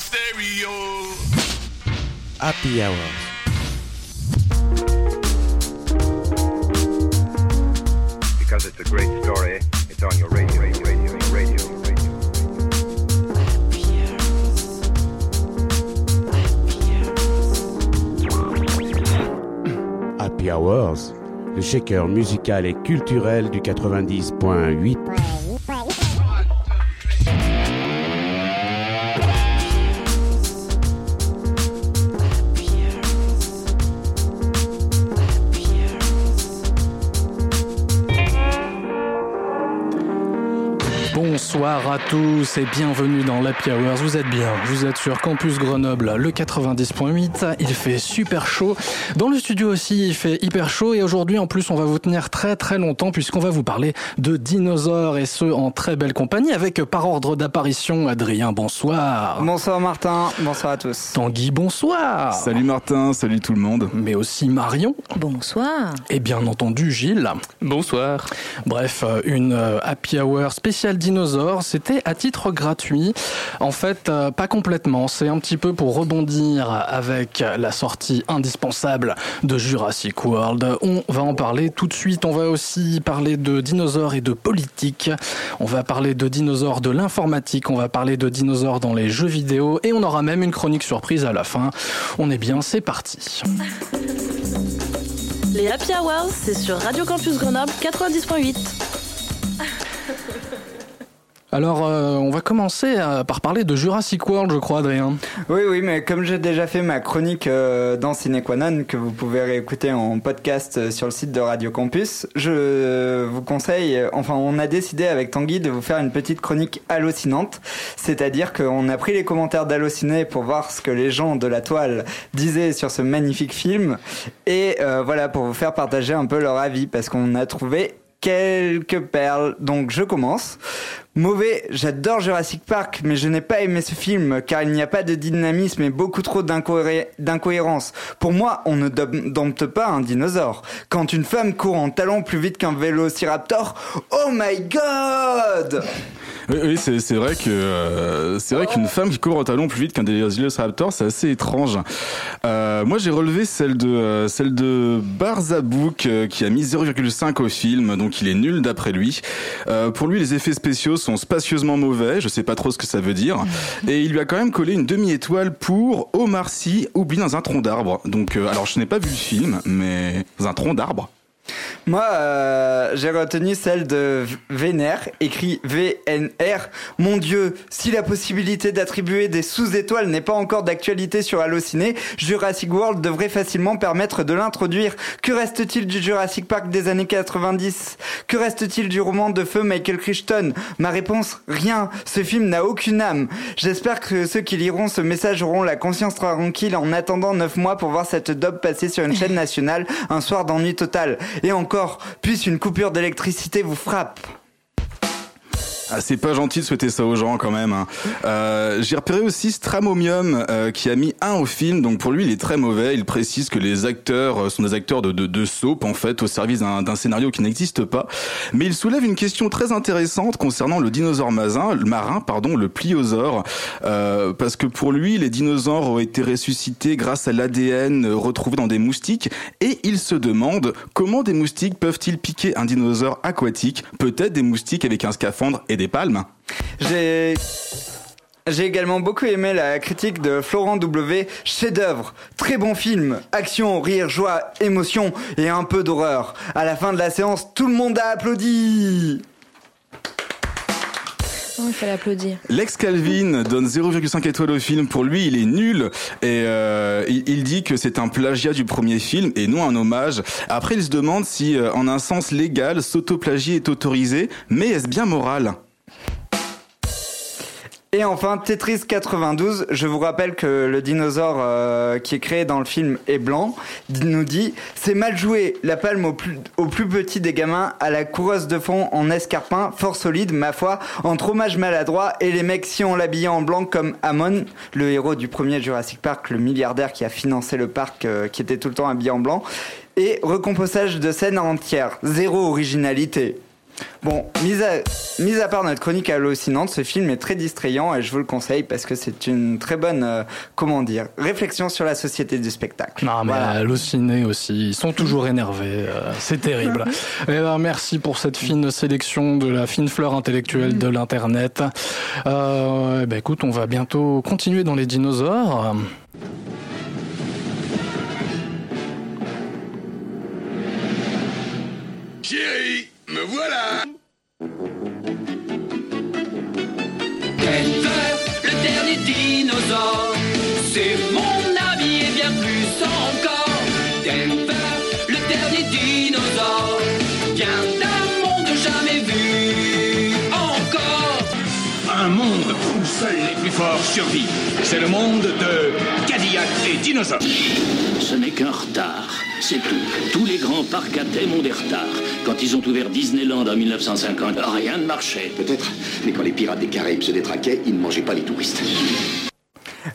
stereo. Happy Hours. Because it's a great story, it's on your radio, radio, radio, radio, radio. Happy Hours, le shaker musical et culturel du 90.8. tous et bienvenue dans l'Happy Hours. Vous êtes bien, vous êtes sur Campus Grenoble, le 90.8. Il fait super chaud. Dans le studio aussi, il fait hyper chaud. Et aujourd'hui, en plus, on va vous tenir très très longtemps puisqu'on va vous parler de dinosaures et ce, en très belle compagnie avec par ordre d'apparition Adrien, bonsoir. Bonsoir Martin, bonsoir à tous. Tanguy, bonsoir. Salut Martin, salut tout le monde. Mais aussi Marion. Bonsoir. Et bien entendu Gilles. Bonsoir. Bref, euh, une euh, happy hour spéciale dinosaure, c'était à titre gratuit. En fait, euh, pas complètement, c'est un petit peu pour rebondir avec la sortie indispensable de Jurassic World. On va en parler tout de suite, on va aussi parler de dinosaures et de politique. On va parler de dinosaures de l'informatique, on va parler de dinosaures dans les jeux vidéo et on aura même une chronique surprise à la fin. On est bien, c'est parti. Les Happy Hours, c'est sur Radio Campus Grenoble 90.8. Alors, euh, on va commencer euh, par parler de Jurassic World, je crois, Adrien. Oui, oui, mais comme j'ai déjà fait ma chronique euh, dans Cinequanon, que vous pouvez réécouter en podcast euh, sur le site de Radio Campus, je vous conseille, euh, enfin, on a décidé avec Tanguy de vous faire une petite chronique hallucinante. C'est-à-dire qu'on a pris les commentaires d'Hallociné pour voir ce que les gens de la toile disaient sur ce magnifique film. Et euh, voilà, pour vous faire partager un peu leur avis, parce qu'on a trouvé quelques perles. Donc je commence. Mauvais, j'adore Jurassic Park, mais je n'ai pas aimé ce film car il n'y a pas de dynamisme et beaucoup trop d'incohérences. Pour moi, on ne dom- dompte pas un dinosaure. Quand une femme court en talons plus vite qu'un vélociraptor, oh my god Oui, c'est vrai que euh, c'est vrai qu'une femme qui court au talon plus vite qu'un Velociraptor, c'est assez étrange. Euh, moi, j'ai relevé celle de euh, celle de Barzabouk qui a mis 0,5 au film, donc il est nul d'après lui. Euh, pour lui, les effets spéciaux sont spacieusement mauvais. Je sais pas trop ce que ça veut dire. Et il lui a quand même collé une demi-étoile pour Omar Sy oublié dans un tronc d'arbre. Donc, alors je n'ai pas vu le film, mais dans un tronc d'arbre. Moi, euh, j'ai retenu celle de Vénère, écrit VNR. Mon Dieu, si la possibilité d'attribuer des sous-étoiles n'est pas encore d'actualité sur Allociné, Jurassic World devrait facilement permettre de l'introduire. Que reste-t-il du Jurassic Park des années 90 Que reste-t-il du roman de feu Michael Crichton? Ma réponse, rien. Ce film n'a aucune âme. J'espère que ceux qui liront ce message auront la conscience tranquille en attendant 9 mois pour voir cette dope passer sur une chaîne nationale un soir d'ennui total. Et encore, puisse une coupure d'électricité vous frappe. Ah, c'est pas gentil de souhaiter ça aux gens quand même. hein. Euh, J'ai repéré aussi Stramomium euh, qui a mis un au film, donc pour lui il est très mauvais. Il précise que les acteurs euh, sont des acteurs de, de, de soap en fait au service d'un scénario qui n'existe pas. Mais il soulève une question très intéressante concernant le dinosaure marin, le marin pardon, le pliosaure, euh, parce que pour lui les dinosaures ont été ressuscités grâce à l'ADN retrouvé dans des moustiques et il se demande comment des moustiques peuvent-ils piquer un dinosaure aquatique, peut-être des moustiques avec un scaphandre et des palmes. J'ai j'ai également beaucoup aimé la critique de Florent W. Chef-d'œuvre, très bon film, action, rire, joie, émotion et un peu d'horreur. À la fin de la séance, tout le monde a applaudi. Oh, il fallait applaudir. Lex Calvin donne 0,5 étoiles au film. Pour lui, il est nul et euh, il, il dit que c'est un plagiat du premier film et non un hommage. Après, il se demande si, euh, en un sens légal, s'autoplagier est autorisé, mais est-ce bien moral? Et enfin, Tetris 92, je vous rappelle que le dinosaure euh, qui est créé dans le film est blanc, nous dit « C'est mal joué, la palme au plus, au plus petit des gamins, à la coureuse de fond en escarpin, fort solide, ma foi, entre hommage maladroit et les mecs si on l'habillait en blanc comme Amon, le héros du premier Jurassic Park, le milliardaire qui a financé le parc, euh, qui était tout le temps habillé en blanc, et recomposage de scènes entières, zéro originalité. » Bon, mis à, mis à part notre chronique hallucinante, ce film est très distrayant et je vous le conseille parce que c'est une très bonne, euh, comment dire, réflexion sur la société du spectacle. Non, mais Voilà. hallucinés aussi, ils sont toujours énervés, euh, c'est terrible. Eh ben, merci pour cette fine sélection de la fine fleur intellectuelle de l'Internet. Euh, eh ben, écoute, on va bientôt continuer dans les dinosaures. Chérie, me voilà. Denver, le dernier dinosaure, c'est mon Un monde où seuls les plus forts survivent. C'est le monde de Cadillac et dinosaures. Ce n'est qu'un retard, c'est tout. Tous les grands parcs à thème ont des retards. Quand ils ont ouvert Disneyland en 1950, rien ne marchait. Peut-être, mais quand les pirates des Caraïbes se détraquaient, ils ne mangeaient pas les touristes.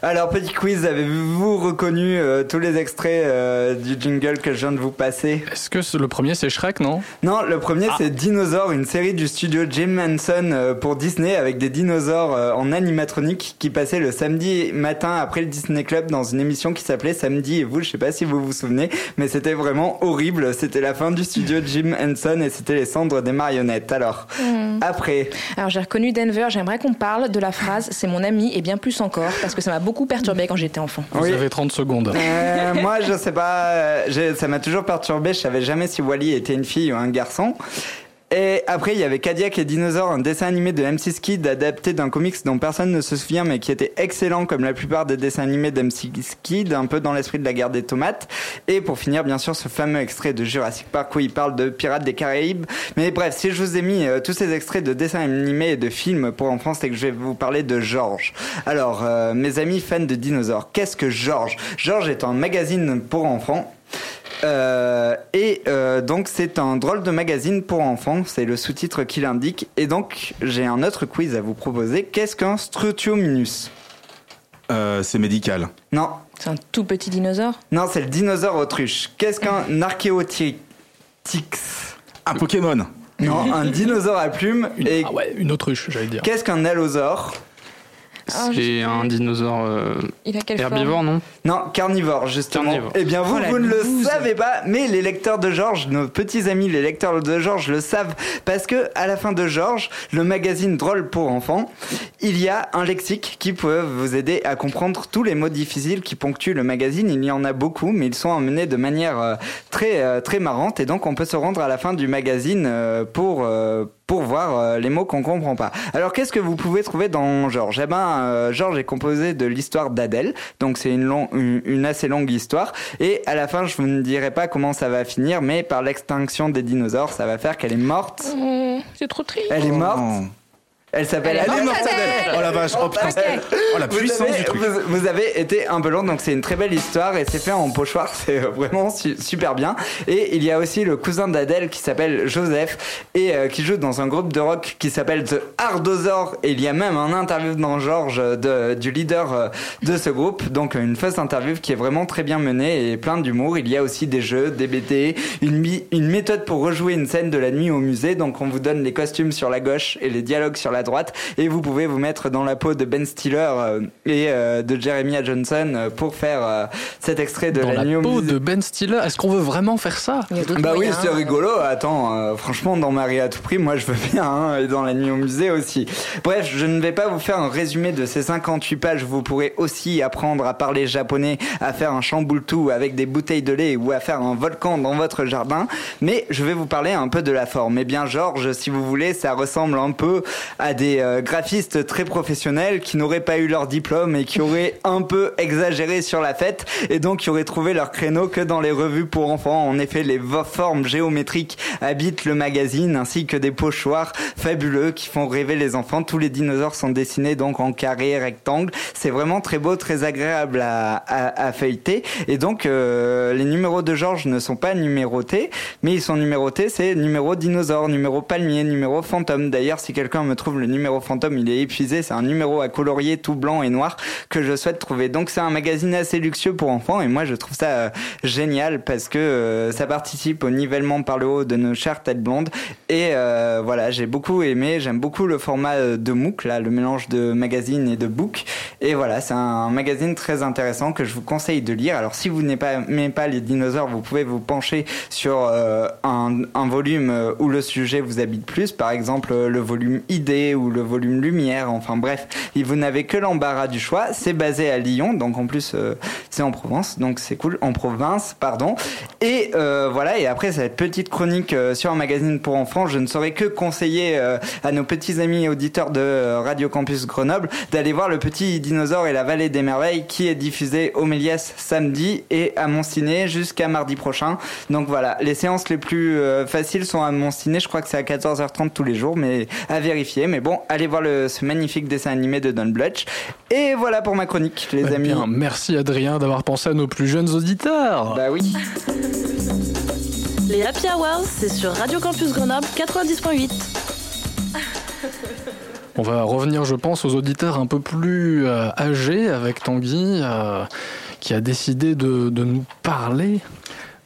Alors, petit quiz, avez-vous reconnu euh, tous les extraits euh, du jingle que je viens de vous passer? Est-ce que le premier c'est Shrek, non? Non, le premier c'est Dinosaur, une série du studio Jim Henson euh, pour Disney avec des dinosaures euh, en animatronique qui passait le samedi matin après le Disney Club dans une émission qui s'appelait Samedi et vous, je sais pas si vous vous souvenez, mais c'était vraiment horrible. C'était la fin du studio Jim Henson et c'était les cendres des marionnettes. Alors, Hmm. après, Alors j'ai reconnu Denver, j'aimerais qu'on parle de la phrase c'est mon ami et bien plus encore parce que ça m'a beaucoup perturbé quand j'étais enfant. Vous Oui. avez 30 secondes. Euh, moi, je sais pas. euh, ça m'a toujours perturbé. Je savais jamais si Wally était une fille ou un garçon. Et après, il y avait Cadillac et Dinosaures, un dessin animé de M6 Kid adapté d'un comics dont personne ne se souvient, mais qui était excellent comme la plupart des dessins animés d'M6 Kid, un peu dans l'esprit de la guerre des tomates. Et pour finir, bien sûr, ce fameux extrait de Jurassic Park où il parle de pirates des Caraïbes. Mais bref, si je vous ai mis euh, tous ces extraits de dessins animés et de films pour enfants, c'est que je vais vous parler de Georges. Alors, euh, mes amis fans de dinosaures, qu'est-ce que Georges? Georges est un magazine pour enfants. Euh, et euh, donc c'est un drôle de magazine pour enfants, c'est le sous-titre qui l'indique. Et donc j'ai un autre quiz à vous proposer. Qu'est-ce qu'un Strutiominus? Euh, c'est médical. Non, C'est un tout petit dinosaure? non, c'est le dinosaure autruche. Qu'est-ce qu'un Archéotix Un Pokémon. Non, un dinosaure à plumes. Une, Et ah ouais, une autruche, j'allais dire. qu'est-ce qu'un allosaure? Ah, C'est un dinosaure euh, Il a quelle herbivore, forme non Non, carnivore, justement. Carnivore. Eh bien, vous, Oh, vous ne le savez pas, mais les lecteurs de Georges, nos petits amis, les lecteurs de Georges le savent, parce que à la fin de Georges, le magazine Drôle pour enfants, il y a un lexique qui peut vous aider à comprendre tous les mots difficiles qui ponctuent le magazine. Il y en a beaucoup, mais ils sont emmenés de manière euh, très euh, très marrante, et donc on peut se rendre à la fin du magazine euh, pour euh, pour voir euh, les mots qu'on comprend pas. Alors qu'est-ce que vous pouvez trouver dans Georges? Eh ben, euh, Georges est composé de l'histoire d'Adèle, donc c'est une, long- une, une assez longue histoire. Et à la fin, je vous ne dirai pas comment ça va finir, mais par l'extinction des dinosaures, ça va faire qu'elle est morte. Mmh, C'est trop triste. Elle est morte. Oh. Elle s'appelle Elle est Adèle. Oh la vache, oh putain. Oh la Vous puissance avez, du truc. vous, vous avez été un peu long, donc c'est une très belle histoire et c'est fait en pochoir, c'est euh, vraiment su- super bien. Et il y a aussi le cousin d'Adèle qui s'appelle Joseph et euh, qui joue dans un groupe de rock qui s'appelle The Ardosaur. Et il y a même un interview dans Georges de, du leader euh, de ce groupe, donc une fausse interview qui est vraiment très bien menée et plein d'humour. Il y a aussi des jeux, des BT, une, une méthode pour rejouer une scène de la nuit au musée. Donc on vous donne les costumes sur la gauche et les dialogues sur la droite et vous pouvez vous mettre dans la peau de Ben Stiller euh, et euh, de Jeremiah Johnson euh, pour faire cet extrait de Dans la, peau de Ben Stiller, est-ce qu'on veut vraiment faire ça? Bah oui, c'est hein. rigolo. Attends, franchement, dans Marie à tout prix, moi je veux bien, hein, et dans la nuit au musée aussi. Bref, je ne vais pas vous faire un résumé de ces 58 pages. Vous pourrez aussi apprendre à parler japonais, à faire un chamboultou avec des bouteilles de lait ou à faire un volcan dans votre jardin. Mais je vais vous parler un peu de la forme. Eh bien, Georges, si vous voulez, ça ressemble un peu à des euh, graphistes très professionnels qui n'auraient pas eu leur diplôme et qui auraient un peu exagéré sur la fête et donc qui auraient trouvé leur créneau que dans les revues pour enfants. En effet, les formes géométriques habitent le magazine ainsi que des pochoirs fabuleux qui font rêver les enfants. Tous les dinosaures sont dessinés donc en carré, rectangle. C'est vraiment très beau, très agréable à, à- à feuilleter. Et donc, euh, les numéros de Georges ne sont pas numérotés, mais ils sont numérotés, c'est numéro dinosaure, numéro palmier, numéro fantôme. D'ailleurs, si quelqu'un me trouve le numéro fantôme, il est épuisé. C'est un numéro à colorier tout blanc et noir que je souhaite trouver. Donc c'est un magazine assez luxueux pour enfants et moi je trouve ça euh, génial parce que euh, ça participe au nivellement par le haut de nos chères têtes blondes. Et euh, voilà, j'ai beaucoup aimé. J'aime beaucoup le format de MOOC, là, le mélange de magazine et de book. Et voilà, c'est un magazine très intéressant que je vous conseille de lire. Alors si vous n'aimez pas, les dinosaures, vous pouvez vous pencher sur un, un volume où le sujet vous habite plus. Par exemple, le volume idée ou le volume lumière. Enfin bref, vous n'avez que l'embarras du choix. C'est basé à Lyon, donc en plus euh, c'est en Provence, donc c'est cool. En province, pardon. Et euh, voilà, et après cette petite chronique euh, sur un magazine pour enfants, je ne saurais que conseiller euh, à nos petits amis auditeurs de Radio Campus Grenoble d'aller voir le petit dinosaure et la vallée des merveilles qui est diffusé au Méliès samedi et à Montciné jusqu'à mardi prochain. Donc voilà, les séances les plus faciles sont à Montciné, je crois que c'est à 14h30 tous les jours, mais à vérifier. Mais bon, allez voir le, ce magnifique dessin animé de Don Bluth. Et voilà pour ma chronique, les Eh amis. bien, merci Adrien d'avoir pensé à nos plus jeunes auditeurs. Bah oui. Les Happy Hours, c'est sur Radio Campus Grenoble 90.8. On va revenir, je pense, aux auditeurs un peu plus euh, âgés avec Tanguy, euh, qui a décidé de, de nous parler.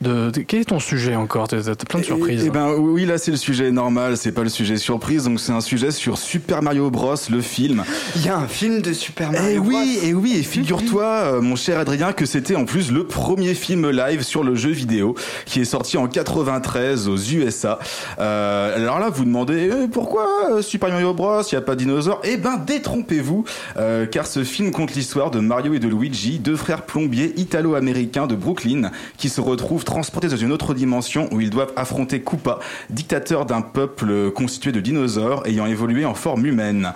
De, de- quel est ton sujet encore? T'as t'as plein de surprises. Eh eh ben oui, là c'est le sujet normal, c'est pas le sujet surprise, donc c'est un sujet sur Super Mario Bros, le film. Il y a un film de Super Mario Eh Bros. oui, et oui, et figure-toi, euh, mon cher Adrien, que c'était en plus le premier film live sur le jeu vidéo qui est sorti en 93 aux USA. Euh, alors là, vous demandez eh, pourquoi euh, Super Mario Bros, il y a pas de dinosaures? Eh ben, détrompez-vous, euh, car ce film compte l'histoire de Mario et de Luigi, deux frères plombiers italo-américains de Brooklyn, qui se retrouvent transportés dans une autre dimension où ils doivent affronter Koopa, dictateur d'un peuple constitué de dinosaures ayant évolué en forme humaine.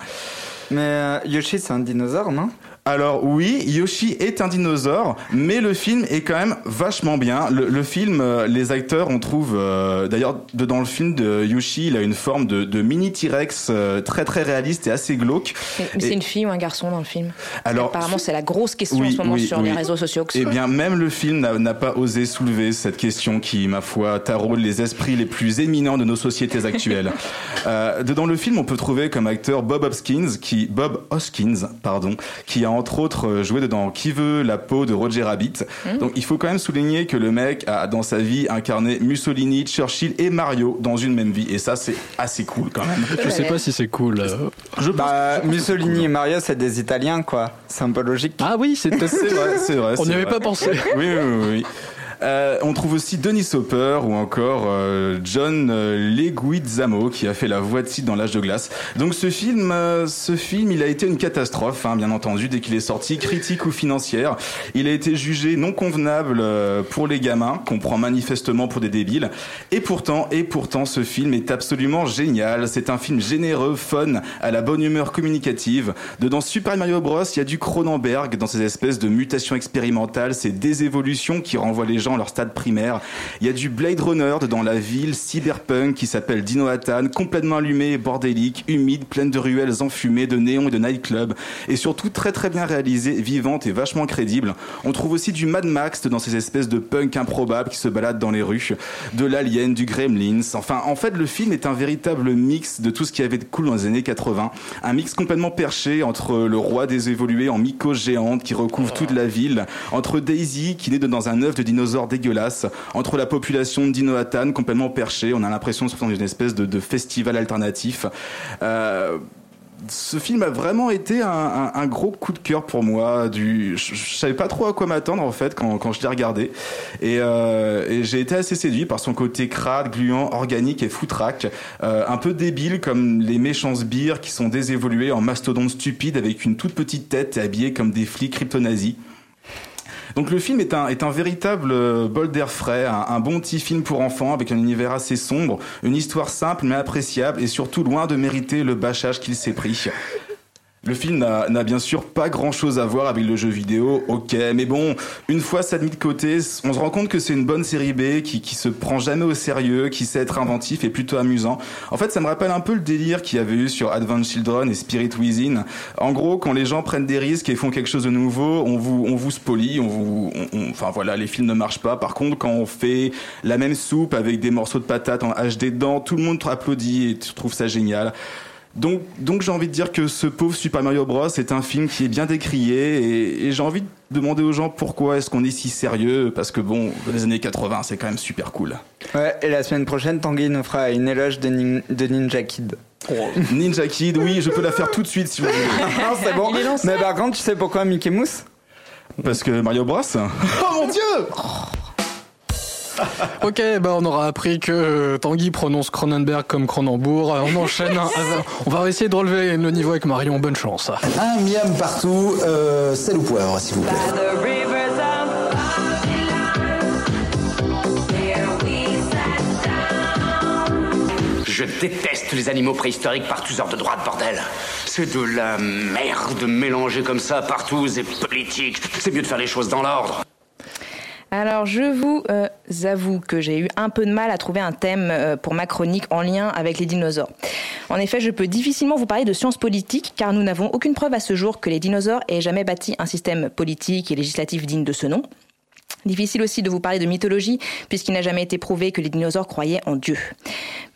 Mais euh, Yoshi, c'est un dinosaure, non? Alors oui, Yoshi est un dinosaure, mais le film est quand même vachement bien. Le, le film, euh, les acteurs, on trouve euh, d'ailleurs dans le film de Yoshi, il a une forme de, de mini T-Rex euh, très très réaliste et assez glauque. Mais, mais Et- c'est une fille ou un garçon dans le film Alors, Apparemment, c'est la grosse question en Oui, ce moment oui, sur oui. les réseaux sociaux. que Eh bien, même le film n'a n'a pas osé soulever cette question qui, ma foi, taraude les esprits les plus éminents de nos sociétés actuelles. euh, dans le film, on peut trouver comme acteur Bob Hoskins, qui Bob Hoskins, pardon, qui a entre autres euh, joué dedans Qui veut la peau de Roger Rabbit. Mhm. Donc, il faut quand même souligner que le mec a dans sa vie incarné Mussolini, Churchill et Mario dans une même vie, et ça, c'est assez cool quand même. Je sais pas si c'est cool. euh. Je Bah, Mussolini et Mario, c'est des Italiens, quoi. C'est un peu logique. Ah oui, c'est vrai, c'est vrai. On n'y avait pas pensé. Oui, oui, oui. oui. Euh, on trouve aussi Denis Hopper ou encore euh, John euh, Leguizamo qui a fait la voix de Sid dans l'âge de glace. Donc ce film, euh, ce film, il a été une catastrophe, hein, bien entendu, dès qu'il est sorti, critique ou financière. Il a été jugé non convenable euh, pour les gamins, qu'on prend manifestement pour des débiles. Et pourtant, et pourtant, ce film est absolument génial. C'est un film généreux, fun, à la bonne humeur communicative. Dedans Super Mario Bros, il y a du Cronenberg dans ces espèces de mutations expérimentales, ces désévolutions qui renvoient les gens leur stade primaire. Il y a du Blade Runner dans la ville cyberpunk qui s'appelle Dinoatan, complètement allumée, bordélique, humide, pleine de ruelles enfumées, de néons et de nightclubs, et surtout très très bien réalisée, vivante et vachement crédible. On trouve aussi du Mad Max dans ces espèces de punk improbables qui se baladent dans les rues, de l'Alien, du Gremlins. Enfin, en fait, le film est un véritable mix de tout ce qui avait de cool dans les années 80. Un mix complètement perché entre le roi des évolués en mycose géante qui recouvre toute la ville, entre Daisy qui naît dans un œuf de dinosaure dégueulasse, entre la population Dinoatan complètement perchée. On a l'impression dans une espèce de, festival alternatif. Euh, ce film a vraiment été un, gros coup de cœur pour moi. Du, je, savais pas trop à quoi m'attendre en fait quand, je l'ai regardé, et, euh, et j'ai été assez séduit par son côté crade, gluant, organique et foutraque, euh, un peu débile comme les méchants sbires qui sont désévolués en mastodontes stupides avec une toute petite tête et habillés comme des flics crypto-nazis. Donc le film est un, est un véritable euh, bol d'air frais, un, un bon petit film pour enfants avec un univers assez sombre, une histoire simple mais appréciable et surtout loin de mériter le bâchage qu'il s'est pris. Le film n'a bien sûr pas grand chose à voir avec le jeu vidéo, ok, mais bon, une fois ça mis de côté, on se rend compte que c'est une bonne série B qui, qui se prend jamais au sérieux, qui sait être inventif et plutôt amusant. En fait, ça me rappelle un peu le délire qu'il y avait eu sur Advanced Children et Spirit Within. En gros, quand les gens prennent des risques et font quelque chose de nouveau, on vous, on vous spolie, on vous, on- on- enfin voilà, les films ne marchent pas. Par contre, quand on fait la même soupe avec des morceaux de patates en HD dedans, tout le monde applaudit et trouve ça génial. Donc, donc j'ai envie de dire que ce pauvre Super Mario Bros est un film qui est bien décrié et, et j'ai envie de demander aux gens pourquoi est-ce qu'on est si sérieux parce que bon, les années 80 c'est quand même super cool. Ouais, et la semaine prochaine, Tanguy nous fera une éloge de, nin- de Ninja Kid. Ninja Kid, oui, je peux la faire tout de suite si vous voulez. non, c'est bon. Mais par contre, tu sais pourquoi Mickey Mouse? Parce que Mario Bros. Oh mon dieu Ok, bah on aura appris que Tanguy prononce Cronenberg comme Cronenbourg. On enchaîne. hein. on va essayer de relever le niveau avec Marion. Bonne chance. Un miam partout, euh, sel ou poivre, s'il vous plaît. Je déteste les animaux préhistoriques par tous heures de droite, bordel. C'est de la merde mélangée comme ça partout, c'est politique. C'est mieux de faire les choses dans l'ordre. Alors, je vous euh, avoue que j'ai eu un peu de mal à trouver un thème euh, pour ma chronique en lien avec les dinosaures. En effet, je peux difficilement vous parler de sciences politiques car nous n'avons aucune preuve à ce jour que les dinosaures aient jamais bâti un système politique et législatif digne de ce nom. Difficile aussi de vous parler de mythologie, puisqu'il n'a jamais été prouvé que les dinosaures croyaient en Dieu.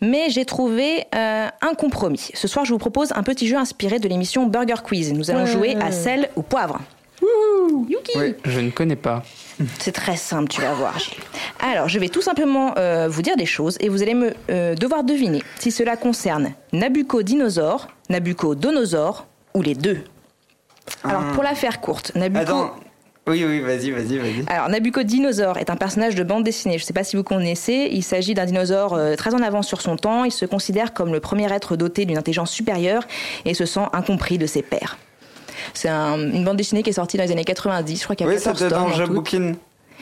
Mais j'ai trouvé euh, un compromis. Ce soir, je vous propose un petit jeu inspiré de l'émission Burger Quiz. Nous allons jouer à sel ou poivre. Yuki Je ne connais pas. C'est très simple, tu vas voir. Gilles. Alors, je vais tout simplement euh, vous dire des choses et vous allez me euh, devoir deviner si cela concerne Nabucco-dinosaure, Nabucco-donosaure ou les deux. Alors, pour la faire courte, Nabucco... Attends. Oui, oui, vas-y, vas-y, vas-y. Alors, Nabucco-dinosaure est un personnage de bande dessinée. Je ne sais pas si vous connaissez. Il s'agit d'un dinosaure euh, très en avance sur son temps. Il se considère comme le premier être doté d'une intelligence supérieure et se sent incompris de ses pairs. C'est un- une bande dessinée qui est sortie dans les années 90. Je crois qu'il y a Oui, 14 c'était dans Je. Bouquine.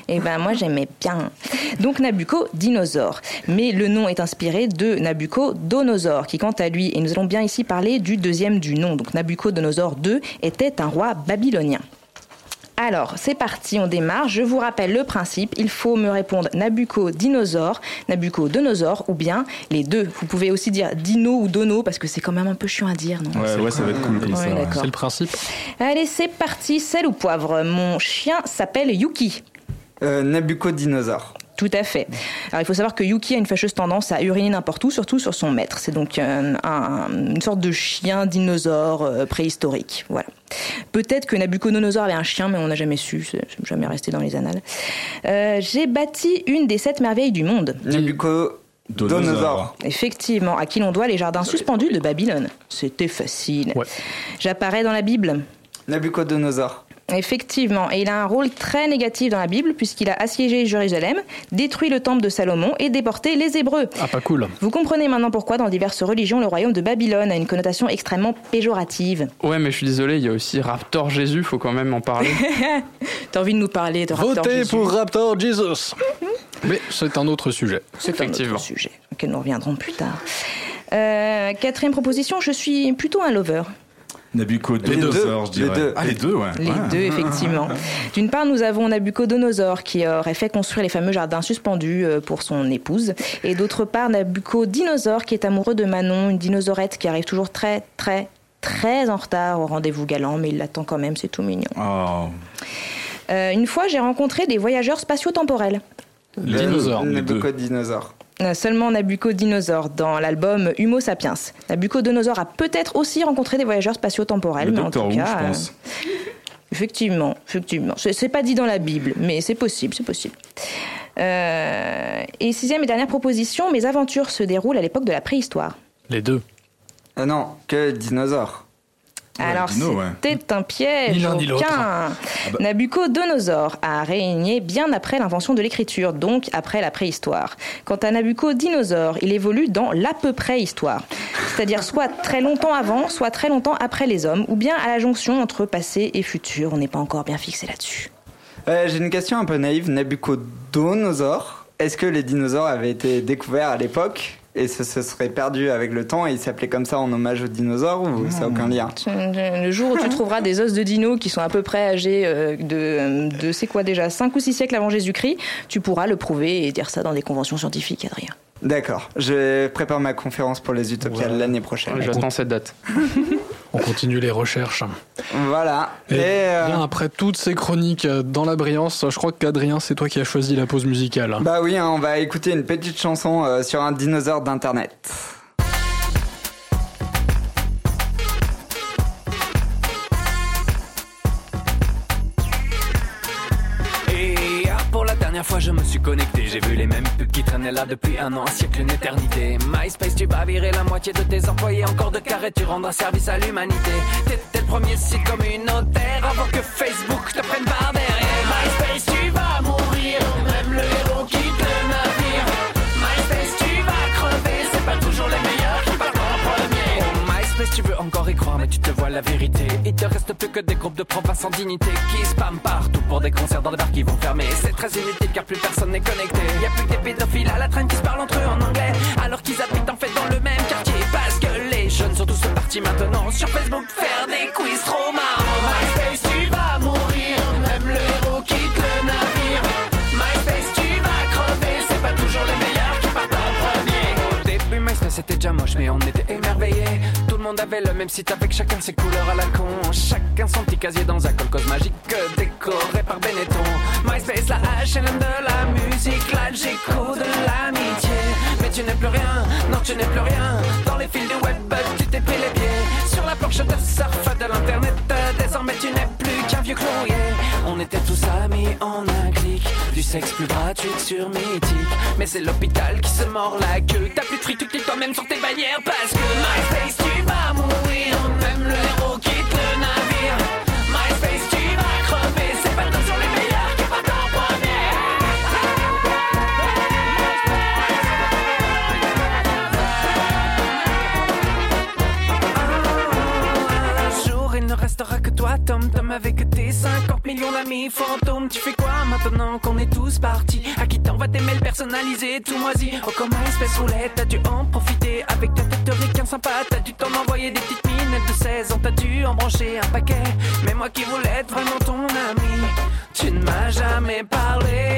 Eh ben moi j'aimais bien. Donc Nabucco dinosaure. Mais le nom est inspiré de Nabucco donosaure, qui quant à lui, et nous allons bien ici parler du deuxième du nom, donc Nabucodonosor II était un roi babylonien. Alors, c'est parti, on démarre. Je vous rappelle le principe. Il faut me répondre Nabucco dinosaure, Nabucco donosaure ou bien les deux. Vous pouvez aussi dire dino ou dono parce que c'est quand même un peu chiant à dire, non Ouais, ouais, ça va être cool comme Ouais, ça. ouais. d'accord. C'est le principe. Allez, c'est parti. Sel ou poivre? Mon chien s'appelle Yuki. Euh, Nabucco-dinosaure. Tout à fait. Alors il faut savoir que Yuki a une fâcheuse tendance à uriner n'importe où, surtout sur son maître. C'est donc euh, un- une sorte de chien dinosaure euh, préhistorique. Voilà. Peut-être que Nabucodonosor avait un chien, mais on n'a jamais su. C'est jamais resté dans les annales. Euh, J'ai bâti une des sept merveilles du monde. Nabucco-donosaure. Effectivement, à qui l'on doit les jardins suspendus de Babylone. C'était facile. J'apparais dans la Bible. Nabucodonosor. Effectivement, et il a un rôle très négatif dans la Bible puisqu'il a assiégé Jérusalem, détruit le temple de Salomon et déporté les Hébreux. Ah, pas cool. Vous comprenez maintenant pourquoi dans diverses religions le royaume de Babylone a une connotation extrêmement péjorative. Ouais, mais je suis désolé, il y a aussi Raptor Jésus, faut quand même en parler. T'as envie de nous parler de Raptor Votez Jésus pour Raptor Jesus. Mais c'est un autre sujet. C'est un autre sujet auquel nous reviendrons plus tard. Euh, quatrième proposition, je suis plutôt un lover. Nabucodonosor, je Les dirais. deux. Ah, les deux, ouais. Les Ouais. deux, effectivement. D'une part, nous avons Nabucodonosor qui aurait fait construire les fameux jardins suspendus euh, pour son épouse. Et d'autre part, Nabucodinosaure qui est amoureux de Manon, une dinosaurette qui arrive toujours très, très, très en retard au rendez-vous galant, mais il l'attend quand même, c'est tout mignon. Oh. Euh, une fois, j'ai rencontré des voyageurs spatio-temporels. Les dinosaures, les Seulement Nabucodinosaure dans l'album Humo Sapiens. Nabucodonosor a peut-être aussi rencontré des voyageurs spatio-temporels, mais en tout cas, je euh, pense. Effectivement, effectivement. C'est pas dit dans la Bible, mais c'est possible, c'est possible. Euh, et sixième et dernière proposition, mes aventures se déroulent à l'époque de la préhistoire. Les deux. Ah non, que dinosaure. Alors ouais. c'était un piège. Ni l'un ni l'autre. aucun. Ah bah. Nabucodonosor a régné bien après l'invention de l'écriture, donc après la préhistoire. Quant à Nabucodinosaure, il évolue dans l'à peu près histoire, c'est-à-dire soit très longtemps avant, soit très longtemps après les hommes, ou bien à la jonction entre passé et futur. On n'est pas encore bien fixé là-dessus. Euh, J'ai une question un peu naïve. Nabucodonosor, est-ce que les dinosaures avaient été découverts à l'époque? Et ça se serait perdu avec le temps et ils s'appelaient comme ça en hommage aux dinosaures ou ça n'a aucun lien? Le jour où tu trouveras des os de dino qui sont à peu près âgés euh, de, de c'est quoi déjà 5 ou 6 siècles avant Jésus-Christ, tu pourras le prouver et dire ça dans des conventions scientifiques, Adrien. D'accord. Je prépare ma conférence pour les Utopiales l'année prochaine. J'attends cette date. On continue les recherches. Voilà. Et, Et, euh, bien après toutes ces chroniques dans la brillance, je crois qu'Adrien, c'est toi qui as choisi la pause musicale. Bah oui, hein, on va écouter une petite chanson euh, sur un dinosaure d'internet. Connecté. J'ai vu les mêmes pubs qui traînaient là depuis un an, un siècle, une éternité. MySpace, tu vas virer la moitié de tes employés. Encore de carré, tu rendras service à l'humanité. T'étais le premier site communautaire avant que Facebook te prenne par derrière. MySpace, tu encore y croire, mais tu te vois la vérité. Il te reste plus que des groupes de province sans dignité qui spamment partout pour des concerts dans les bars qui vont fermer. C'est très inutile car plus personne n'est connecté. Y a plus que des pédophiles à la traîne qui se parlent entre eux en anglais, alors qu'ils habitent en fait dans le même quartier. Parce que les jeunes sont tous partis maintenant sur Facebook faire des quiz trop marrants. MySpace, tu vas mourir, même le quitte le navire. MySpace, tu vas crever, c'est pas toujours les meilleurs qui en premier. Au début, MySpace c'était déjà moche, mais on le monde avait le même site avec chacun ses couleurs à la con. Chacun son petit casier dans un colcos magique décoré par Benetton. MySpace, la HLM de la musique, la Géco de l'amitié. Mais tu n'es plus rien, non, tu n'es plus rien. Dans les fils du web, tu t'es pris les pieds. Sur la planche de surf de l'internet, désormais tu n'es plus On était tous amis en un clic. Du sexe plus gratuit sur Mythique. Mais c'est l'hôpital qui se mord la queue. T'as plus de fric, tu toi-même sur tes bannières parce que MySpace, tu vas mourir. Même le héros quitte le navire. MySpace, tu vas crever. C'est pas toujours les meilleurs qui partent en premier. Restera que toi, Tom Tom, avec tes 50 millions d'amis fantômes. Tu fais quoi maintenant qu'on est tous partis? À qui t'envoies tes mails personnalisés, tout moisi? Oh, comme espèce roulette, t'as dû en profiter. Avec ta tête de sympa, t'as dû t'en envoyer des petites minettes de 16 ans. T'as dû en brancher un paquet. Mais moi qui voulais être vraiment ton ami, tu ne m'as jamais parlé.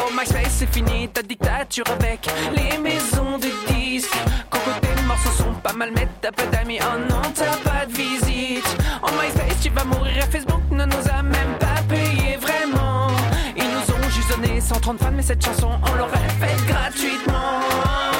Oh, MySpace, c'est fini ta dictature avec les maisons de disques. Coco, tes morceaux sont pas mal, mais t'as pas d'amis. Oh non, t'as pas de visite. Vas mourir. Et Facebook ne nous a même pas payé vraiment. Ils nous ont juste donné 130 fans, mais cette chanson, on l'aurait faite gratuitement.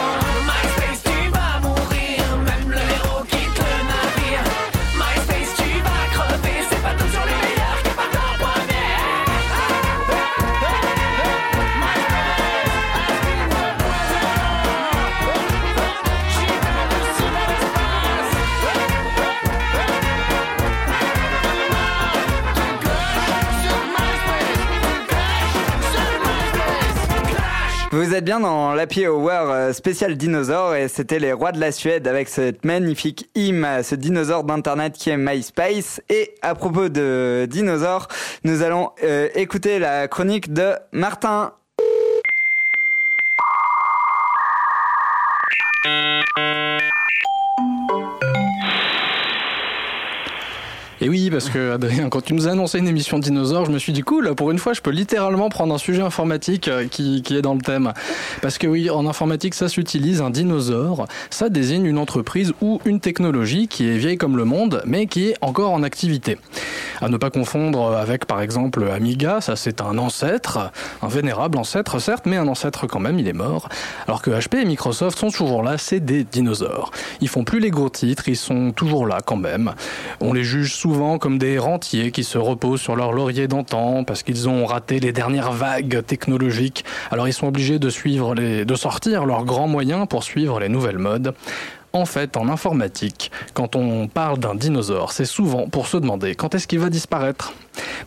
Vous êtes bien dans l'Happy Hour euh, spécial dinosaure et c'était les rois de la Suède avec cette magnifique hymne, ce dinosaure d'internet qui est MySpace. Et à propos de dinosaures, nous allons euh, écouter la chronique de Martin. Et oui, parce que quand tu nous as annoncé une émission de dinosaures, je me suis dit cool, pour une fois, je peux littéralement prendre un sujet informatique euh, qui, qui est dans le thème. Parce que oui, en informatique, ça s'utilise, un dinosaure, ça désigne une entreprise ou une technologie qui est vieille comme le monde, mais qui est encore en activité. À ne pas confondre avec, par exemple, Amiga, ça c'est un ancêtre, un vénérable ancêtre, certes, mais un ancêtre quand même, il est mort. Alors que HP et Microsoft sont toujours là, c'est des dinosaures. Ils font plus les gros titres, ils sont toujours là quand même. On les juge souvent comme des rentiers qui se reposent sur leur laurier d'antan parce qu'ils ont raté les dernières vagues technologiques. Alors ils sont obligés de suivre de sortir leurs grands moyens pour suivre les nouvelles modes. En fait, en informatique, quand on parle d'un dinosaure, c'est souvent pour se demander quand est-ce qu'il va disparaître.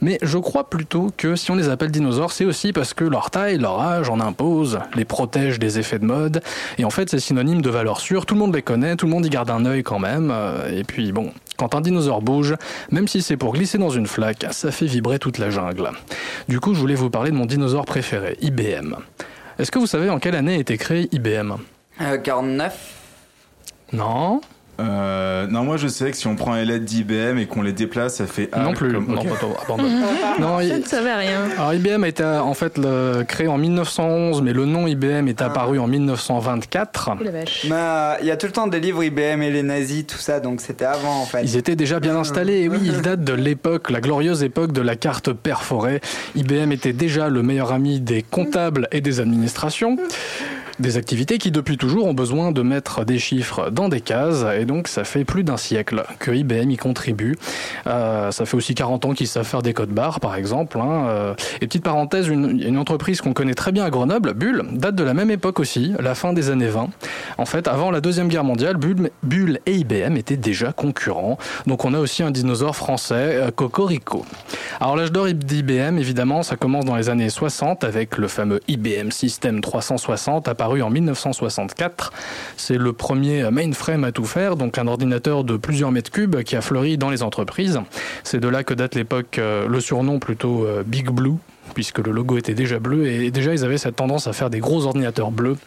Mais je crois plutôt que si on les appelle dinosaures, c'est aussi parce que leur taille, leur âge en impose, les protège des effets de mode. Et en fait, c'est synonyme de valeur sûre. Tout le monde les connaît, tout le monde y garde un œil quand même. Euh, Et puis bon, quand un dinosaure bouge, même si c'est pour glisser dans une flaque, ça fait vibrer toute la jungle. Du coup, je voulais vous parler de mon dinosaure préféré, IBM. Est-ce que vous savez en quelle année a été créé IBM Euh, 49 Non Euh, non, moi je sais que si on prend les lettres d'IBM et qu'on les déplace, ça fait A. Non plus. Comme... Non, Ok. pas toi, abandonne. non, Je il- ne savais rien. Alors IBM a été euh, en fait le- créé en 1911, mais le nom IBM est apparu en 1924. Oh la vache. Bah, Il y a tout le temps des livres IBM et les nazis, tout ça, donc c'était avant en fait. Ils étaient déjà bien installés, et oui, ils datent de l'époque, la glorieuse époque de la carte perforée. IBM était déjà le meilleur ami des comptables et des administrations. Des activités qui depuis toujours ont besoin de mettre des chiffres dans des cases et donc ça fait plus d'un siècle que IBM y contribue. Euh, ça fait aussi 40 ans qu'ils savent faire des codes barres par exemple. Hein. Euh, et petite parenthèse, une, entreprise qu'on connaît très bien à Grenoble, Bull, date de la même époque aussi, la fin des années 20. En fait, avant la Deuxième Guerre mondiale, Bull, Bull et IBM étaient déjà concurrents. Donc on a aussi un dinosaure français, euh, Cocorico. Alors l'âge d'or d'IBM, évidemment, ça commence dans les années 60 avec le fameux IBM System 360 apparu en 1964. C'est le premier mainframe à tout faire, donc un ordinateur de plusieurs mètres cubes qui a fleuri dans les entreprises. C'est de là que date l'époque, euh, le surnom plutôt euh, Big Blue, puisque le logo était déjà bleu et déjà ils avaient cette tendance à faire des gros ordinateurs bleus.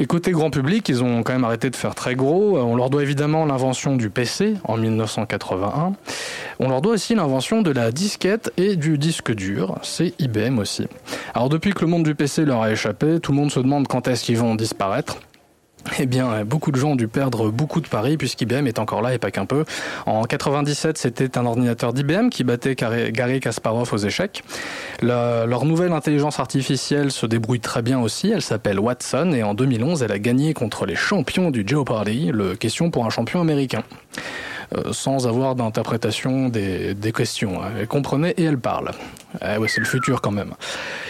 Et côté grand public, ils ont quand même arrêté de faire très gros. On leur doit évidemment l'invention du PC en 1981. On leur doit aussi l'invention de la disquette et du disque dur. C'est IBM aussi. Alors depuis que le monde du PC leur a échappé, tout le monde se demande quand est-ce qu'ils vont disparaître. Eh bien, beaucoup de gens ont dû perdre beaucoup de paris puisqu'IBM est encore là et pas qu'un peu. En 97, c'était un ordinateur d'IBM qui battait Gary Kasparov aux échecs. Leur nouvelle intelligence artificielle se débrouille très bien aussi. Elle s'appelle Watson et en 2011, elle a gagné contre les champions du Jeopardy, le question pour un champion américain. Euh, sans avoir d'interprétation des, des, questions. Elle comprenait et elle parle. Eh c'est le futur quand même.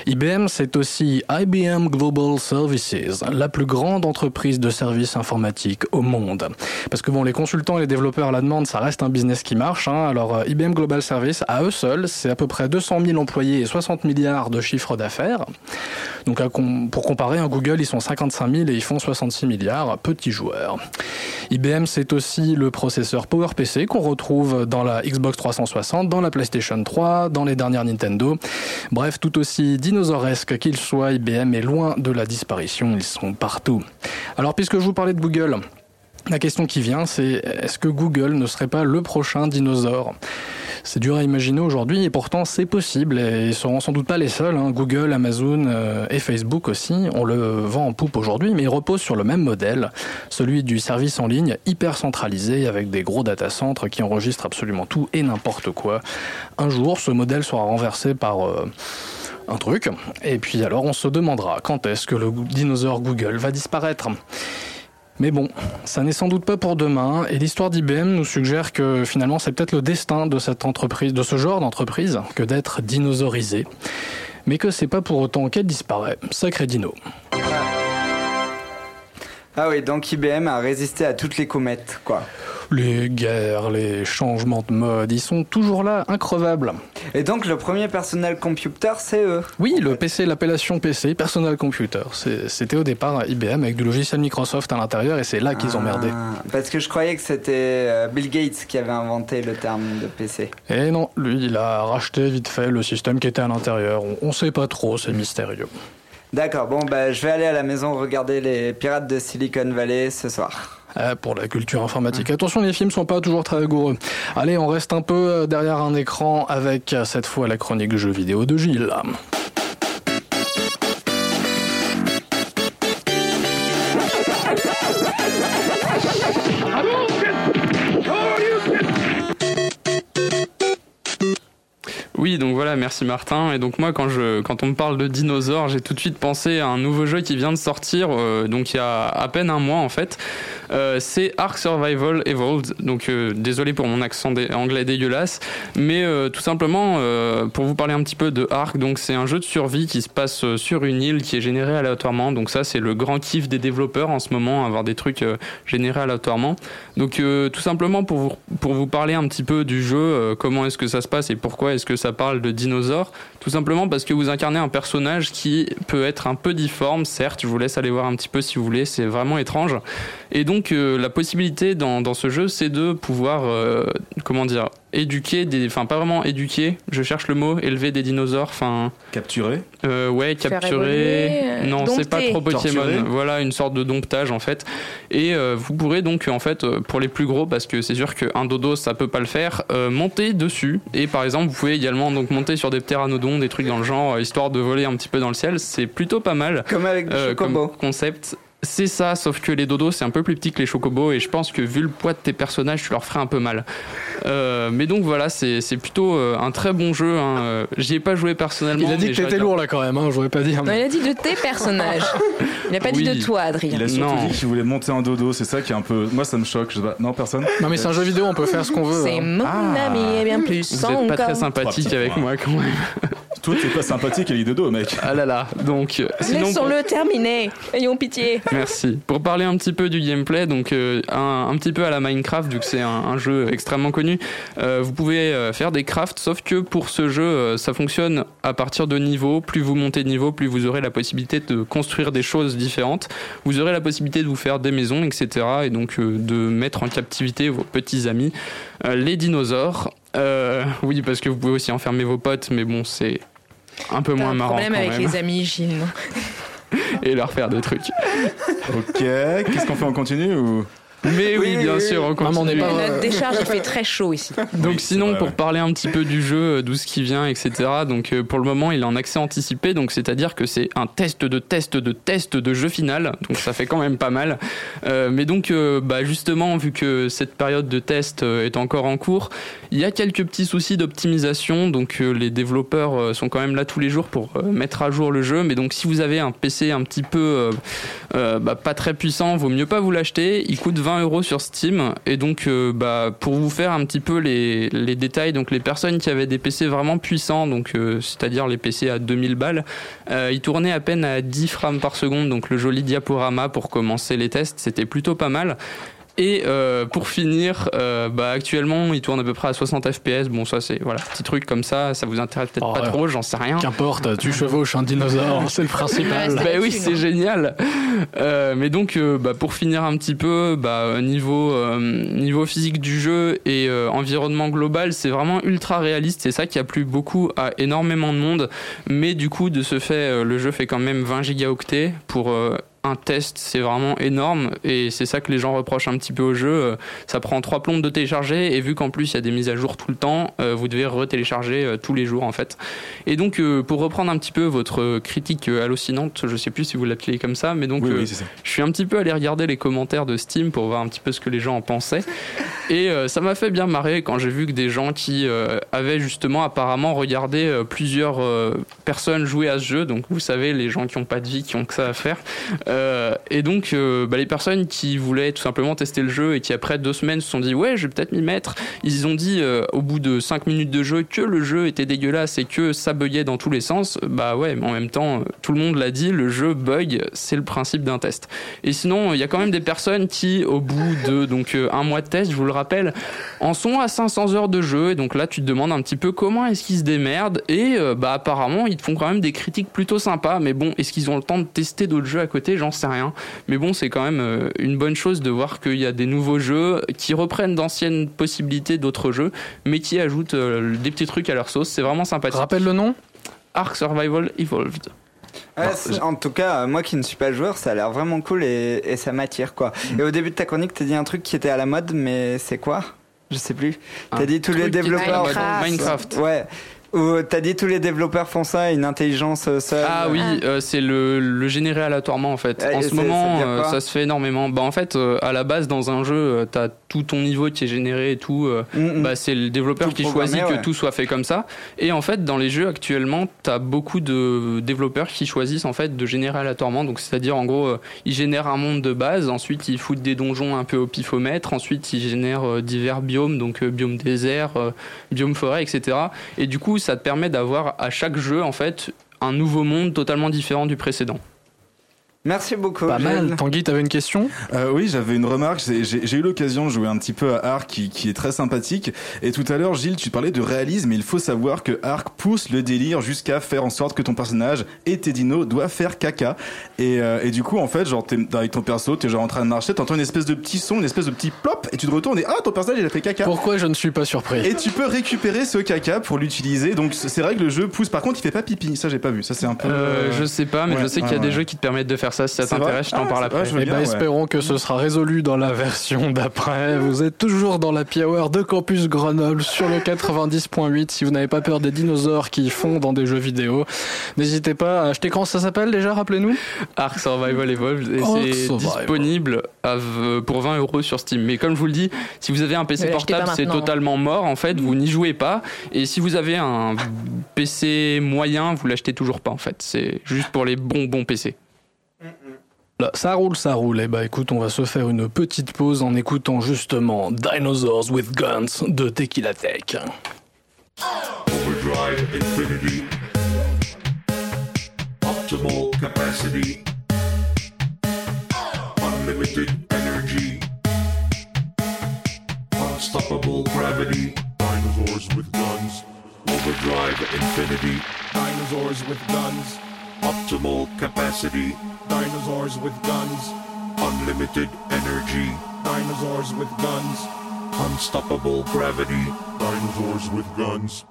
IBM, c'est aussi IBM Global Services, la plus grande entreprise de services informatiques au monde. Parce que bon, les consultants et les développeurs à la demande, ça reste un business qui marche. Hein. Alors euh, IBM Global Services, à eux seuls, c'est à peu près 200 000 employés et 60 milliards de chiffre d'affaires. Donc pour comparer, un Google, ils sont 55 000 et ils font 66 milliards. Petits joueurs. IBM, c'est aussi le processeur PowerPC qu'on retrouve dans la Xbox 360, dans la PlayStation 3, dans les dernières Nintendo. Bref, tout aussi dinosauresque qu'il soit, IBM est loin de la disparition. Ils sont partout. Alors, puisque je vous parlais de Google, la question qui vient, c'est est-ce que Google ne serait pas le prochain dinosaure? C'est dur à imaginer aujourd'hui et pourtant c'est possible et ils seront sans doute pas les seuls. Hein. Google, Amazon euh, et Facebook aussi, on le vend en poupe aujourd'hui, mais ils reposent sur le même modèle, celui du service en ligne hyper centralisé avec des gros data centres qui enregistrent absolument tout et n'importe quoi. Un jour, ce modèle sera renversé par euh, un truc, et puis alors on se demandera quand est-ce que le dinosaure Google va disparaître. Mais bon, ça n'est sans doute pas pour demain, et l'histoire d'IBM nous suggère que finalement c'est peut-être le destin de ce genre d'entreprise, que d'être dinosaurisé, mais que c'est pas pour autant qu'elle disparaît. Sacré dino. Ah oui, donc IBM a résisté à toutes les comètes, quoi. Les guerres, les changements de mode, ils sont toujours là, increvables. Et donc le premier personal computer, c'est eux Oui, le PC, l'appellation PC, personal computer. C'était au départ IBM avec du logiciel Microsoft à l'intérieur et c'est là qu'ils ont merdé. Ah, parce que je croyais que c'était euh, Bill Gates qui avait inventé le terme de PC. Et non, lui, il a racheté vite fait le système qui était à l'intérieur. On, on sait pas trop, c'est mystérieux. D'accord, bon, bah, je vais aller à la maison regarder les Pirates de Silicon Valley ce soir. Euh, pour la culture informatique. Attention, les films sont pas toujours très rigoureux. Allez, on reste un peu euh, derrière un écran avec euh, cette fois la chronique jeux vidéo de Gilles. Donc voilà, merci Martin. Et donc moi, quand je, quand on me parle de dinosaures, j'ai tout de suite pensé à un nouveau jeu qui vient de sortir, euh, donc il y a à peine un mois en fait. Euh, c'est Ark Survival Evolved. Donc euh, désolé pour mon accent anglais dégueulasse, mais tout simplement pour vous parler un petit peu de Ark. Donc c'est un jeu de survie qui se passe sur une île qui est généré aléatoirement. Donc ça c'est le grand kiff des développeurs en ce moment, avoir des trucs générés aléatoirement. Donc tout simplement pour vous pour vous parler un petit peu du jeu, comment est-ce que ça se passe et pourquoi est-ce que ça parle de dinosaures Tout simplement parce que vous incarnez un personnage qui peut être un peu difforme, certes, je vous laisse aller voir un petit peu si vous voulez, c'est vraiment étrange. Et donc euh, la possibilité dans, dans, ce jeu, c'est de pouvoir, euh, comment dire, éduquer des, enfin pas vraiment éduquer, je cherche le mot, élever des dinosaures, enfin capturer. Euh, ouais, capturer. non, c'est pas trop Pokémon. Torturer. Voilà, une sorte de domptage en fait. Et euh, vous pourrez donc en fait euh, pour les plus gros, parce que c'est sûr qu'un dodo ça peut pas le faire, euh, monter dessus. Et par exemple, vous pouvez également donc monter sur des pteranodons, des trucs dans le genre, histoire de voler un petit peu dans le ciel. C'est plutôt pas mal. Comme avec des comme concept. C'est ça, sauf que les dodos c'est un peu plus petit que les chocobos et je pense que vu le poids de tes personnages, tu leur ferais un peu mal. Euh, mais donc voilà, c'est c'est plutôt euh, un très bon jeu. Hein. Euh, J'y ai pas joué personnellement. Il a dit mais que t'étais lourd là quand même, hein, j'aurais pas dit. Non, il a dit de tes personnages. Il n'a pas dit de toi, Adrien. Il a surtout Non. dit qu'il voulait monter en dodo, c'est ça qui est un peu. Moi ça me choque, je. Non, personne? Non mais c'est un jeu vidéo, on peut faire ce qu'on veut. C'est hein. mon ami et bien plus. Vous êtes pas très sympathique avec moi quand même. Toi t'es pas sympathique avec dodo, mec. Ah là là, donc euh, sinon. Laissons-le terminer. Ayons pitié. Merci. Pour parler un petit peu du gameplay, donc euh, un, un petit peu à la Minecraft, vu que c'est un, un jeu extrêmement connu, euh, vous pouvez euh, faire des crafts, sauf que pour ce jeu, euh, ça fonctionne à partir de niveaux. Plus vous montez de niveau, plus vous aurez la possibilité de construire des choses différentes. Vous aurez la possibilité de vous faire des maisons, etc. Et donc euh, de mettre en captivité vos petits amis, Euh, les dinosaures. Euh, oui, parce que vous pouvez aussi enfermer vos potes, mais bon, c'est un peu moins un marrant problème quand avec même. les amis, Gilles. non et leur faire des trucs. Ok, qu'est-ce qu'on fait On continue ou? Mais oui, bien sûr, on Maman, on continue. n'est pas- Notre décharge, il fait très chaud ici. Donc Oui, sinon, vrai, pour ouais. parler un petit peu du jeu, euh, d'où ce qui vient, etc. Donc euh, pour le moment, il est en accès anticipé, donc c'est-à-dire que c'est un test de test de test de jeu final, donc ça fait quand même pas mal. Euh, mais donc, euh, bah justement, vu que cette période de test est encore en cours, il y a quelques petits soucis d'optimisation, donc euh, les développeurs euh, sont quand même là tous les jours pour euh, mettre à jour le jeu. Mais donc si vous avez un PC un petit peu euh, euh, bah, pas très puissant, vaut mieux pas vous l'acheter. Il coûte 20 euros sur Steam et donc euh, bah, pour vous faire un petit peu les, détails, donc les personnes qui avaient des PC vraiment puissants, donc euh, c'est-à-dire les PC à 2000 balles, euh, ils tournaient à peine à 10 frames par seconde, donc le joli diaporama pour commencer les tests, c'était plutôt pas mal. Et euh, pour finir, euh, bah, actuellement, il tourne à peu près à 60 FPS. Bon, ça, c'est voilà, petit truc comme ça. Ça vous intéresse peut-être Oh, pas ouais. trop, j'en sais rien. Qu'importe, tu chevauches un dinosaure, c'est le principal. Bah oui, c'est génial. Euh, mais donc, euh, bah, pour finir un petit peu, bah, niveau euh, niveau physique du jeu et euh, environnement global, c'est vraiment ultra réaliste. C'est ça qui a plu beaucoup à énormément de monde. Mais du coup, de ce fait, euh, le jeu fait quand même 20 gigaoctets pour euh, un test, c'est vraiment énorme et c'est ça que les gens reprochent un petit peu au jeu. Euh, Ça prend trois plombes de télécharger et vu qu'en plus il y a des mises à jour tout le temps, euh, vous devez retélécharger euh, tous les jours en fait. Et donc euh, pour reprendre un petit peu votre critique euh, hallucinante, je sais plus si vous l'appelez comme ça, mais donc Oui, euh, oui, c'est ça. je suis un petit peu allé regarder les commentaires de Steam pour voir un petit peu ce que les gens en pensaient. Et euh, ça m'a fait bien marrer quand j'ai vu que des gens qui euh, avaient justement apparemment regardé euh, plusieurs euh, personnes jouer à ce jeu, donc vous savez, les gens qui ont pas de vie, qui ont que ça à faire. Euh, et donc, euh, bah, les personnes qui voulaient tout simplement tester le jeu et qui après deux semaines se sont dit ouais, je vais peut-être m'y mettre, ils ont dit euh, au bout de cinq minutes de jeu que le jeu était dégueulasse et que ça buguait dans tous les sens. Bah ouais, mais en même temps, tout le monde l'a dit, le jeu bug, c'est le principe d'un test. Et sinon, il y a quand même des personnes qui, au bout de donc un mois de test, je vous le rappelle, en sont à 500 heures de jeu. Et donc là, tu te demandes un petit peu comment est-ce qu'ils se démerdent. Et bah apparemment, ils te font quand même des critiques plutôt sympas. Mais bon, est-ce qu'ils ont le temps de tester d'autres jeux à côté? J'en sais rien. Mais bon, c'est quand même euh, une bonne chose de voir qu'il y a des nouveaux jeux qui reprennent d'anciennes possibilités d'autres jeux, mais qui ajoutent euh, des petits trucs à leur sauce. C'est vraiment sympathique. Rappelle le nom? Ark Survival Evolved. Ouais, c'est- en tout cas, moi qui ne suis pas joueur, ça a l'air vraiment cool et, et ça m'attire quoi. Mm. Et au début de ta chronique, t'as dit un truc qui était à la mode, mais c'est quoi? Je sais plus. T'as dit tous les développeurs. mode. Minecraft. Ouais. Ou t'as dit tous les développeurs font ça, une intelligence euh, seule. Ah oui, euh, c'est le, le générer aléatoirement en fait. En ce moment, ça euh, se fait énormément. Bah en fait, euh, à la base dans un jeu, euh, t'as tout ton niveau qui est généré et tout. euh, Bah c'est le développeur Mm, Tout qui choisit que tout soit fait comme ça. Et en fait, dans les jeux actuellement, t'as beaucoup de développeurs qui choisissent en fait de générer aléatoirement. Donc c'est-à-dire en gros, euh, ils génèrent un monde de base, ensuite ils foutent des donjons un peu au pifomètre, ensuite ils génèrent euh, divers biomes, donc biome désert, biome forêt, etc. Et du coup, ça te permet d'avoir à chaque jeu en fait un nouveau monde totalement différent du précédent. Merci beaucoup. Pas mal. Gilles. Tanguy, t'avais une question? Euh, oui, j'avais une remarque. J'ai- eu l'occasion de jouer un petit peu à Ark, qui, qui est très sympathique. Et tout à l'heure, Gilles, tu parlais de réalisme. Mais il faut savoir que Ark pousse le délire jusqu'à faire en sorte que ton personnage et tes dinos doivent faire caca. Et, euh, et du coup, en fait, genre, t'es avec ton perso, t'es genre en train de marcher, t'entends une espèce de petit son, une espèce de petit plop, et tu te retournes et ah, ton personnage il a fait caca. Pourquoi je ne suis pas surpris? Et tu peux récupérer ce caca pour l'utiliser. Donc c'est vrai que le jeu pousse. Par contre, il fait pas pipi. Ça, j'ai pas vu. Ça, c'est un peu. Euh, je sais pas, mais ouais, je sais qu'il y a ouais, des ouais. jeux qui te permettent de faire faire ça si ça vrai t'intéresse, je t'en Ah, parle après. je veux Eh bien, ben, ouais. espérons que ce sera résolu dans la version d'après. Vous êtes toujours dans la Hour de Campus Grenoble sur le 90.8. Si vous n'avez pas peur des dinosaures qui font dans des jeux vidéo, n'hésitez pas à acheter. Comment ça s'appelle déjà Rappelez-nous? Ark Survival Evolved et c'est disponible à v- pour 20 euros sur Steam. Mais comme je vous le dis, si vous avez un PC portable, c'est totalement mort. En fait, vous n'y jouez pas. Et si vous avez un PC moyen, vous l'achetez toujours pas. En fait, c'est juste pour les bons bons PC. Là, ça roule, ça roule. Eh ben, écoute, on va se faire une petite pause en écoutant justement Dinosaurs with Guns de Tequila Tech. Overdrive infinity. Optimal capacity. Unlimited energy. Unstoppable gravity. Dinosaurs with guns. Overdrive infinity. Dinosaurs with guns. Optimal capacity. Dinosaurs with guns. Unlimited energy. Dinosaurs with guns. Unstoppable gravity. Dinosaurs with guns.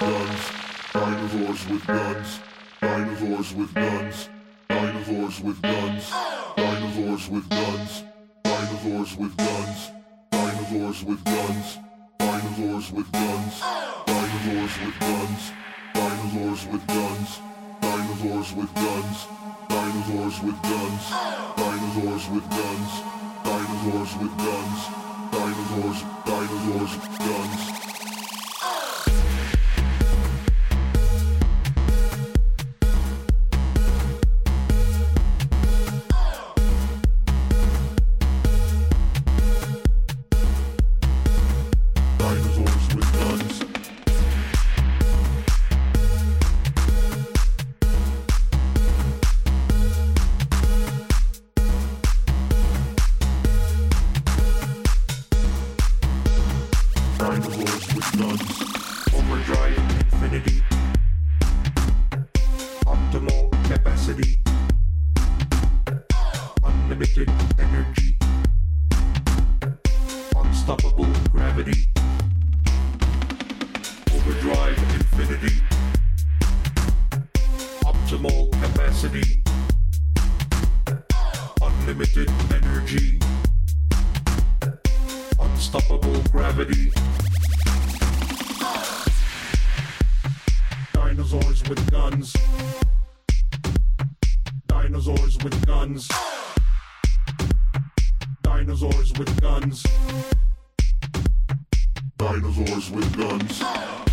Guns. Dinosaurs with guns. Dinosaurs with guns. Dinosaurs with guns. Dinosaurs with guns. Dinosaurs with guns. Dinosaurs with guns. Dinosaurs with guns. Dinosaurs with guns. Dinosaurs with guns. Dinosaurs with guns. Dinosaurs with guns. Dinosaurs with guns. Dinosaurs with guns. Dinosaurs. Dinosaurs. Guns. Unlimited energy. Unstoppable gravity. Dinosaurs with guns. Dinosaurs with guns. Dinosaurs with guns. Dinosaurs with guns.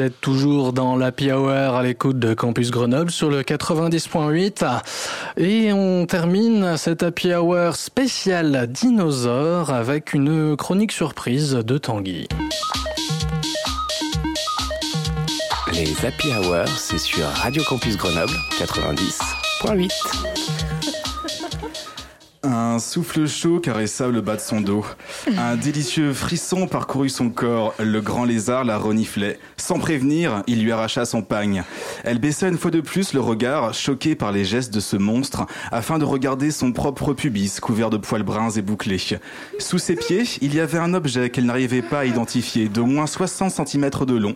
Vous êtes toujours dans l'Happy Hour à l'écoute de Campus Grenoble sur le 90.8 et on termine cette Happy Hour spéciale dinosaure avec une chronique surprise de Tanguy. Les Happy Hours, c'est sur Radio Campus Grenoble 90.8. Un souffle chaud caressa le bas de son dos. Un délicieux frisson parcourut son corps. Le grand lézard la reniflait. Sans prévenir, il lui arracha son pagne. Elle baissa une fois de plus le regard, choquée par les gestes de ce monstre, afin de regarder son propre pubis couvert de poils bruns et bouclés. Sous ses pieds, il y avait un objet qu'elle n'arrivait pas à identifier, d'au moins 60 cm de long.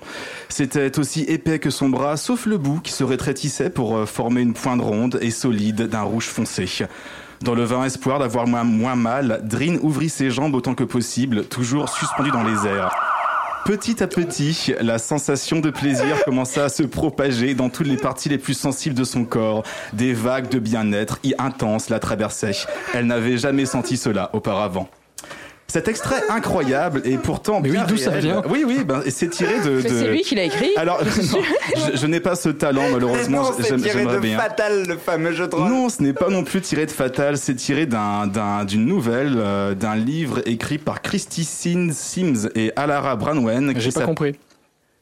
C'était aussi épais que son bras, sauf le bout qui se rétrétissait pour euh, former une pointe ronde et solide d'un rouge foncé. Dans le vain espoir d'avoir moins, moins mal, Drin ouvrit ses jambes autant que possible, toujours suspendu dans les airs. Petit à petit, la sensation de plaisir commença à se propager dans toutes les parties les plus sensibles de son corps. Des vagues de bien-être y intenses la traversaient. Elle n'avait jamais senti cela auparavant. Cet extrait incroyable et pourtant Mais oui, d'où ça vient Oui, oui, ben, c'est tiré de. Mais de- c'est lui qui l'a écrit. Alors, Je suis non, je, je n'ai pas ce talent malheureusement. non, c'est tiré de bien. Fatal, le fameux jeu de rôle. Non, ce n'est pas non plus tiré de Fatal, c'est tiré d'un, d'un- d'une nouvelle, euh, d'un livre écrit par Christy Sin- Sims et Alara Branwen. J'ai pas compris.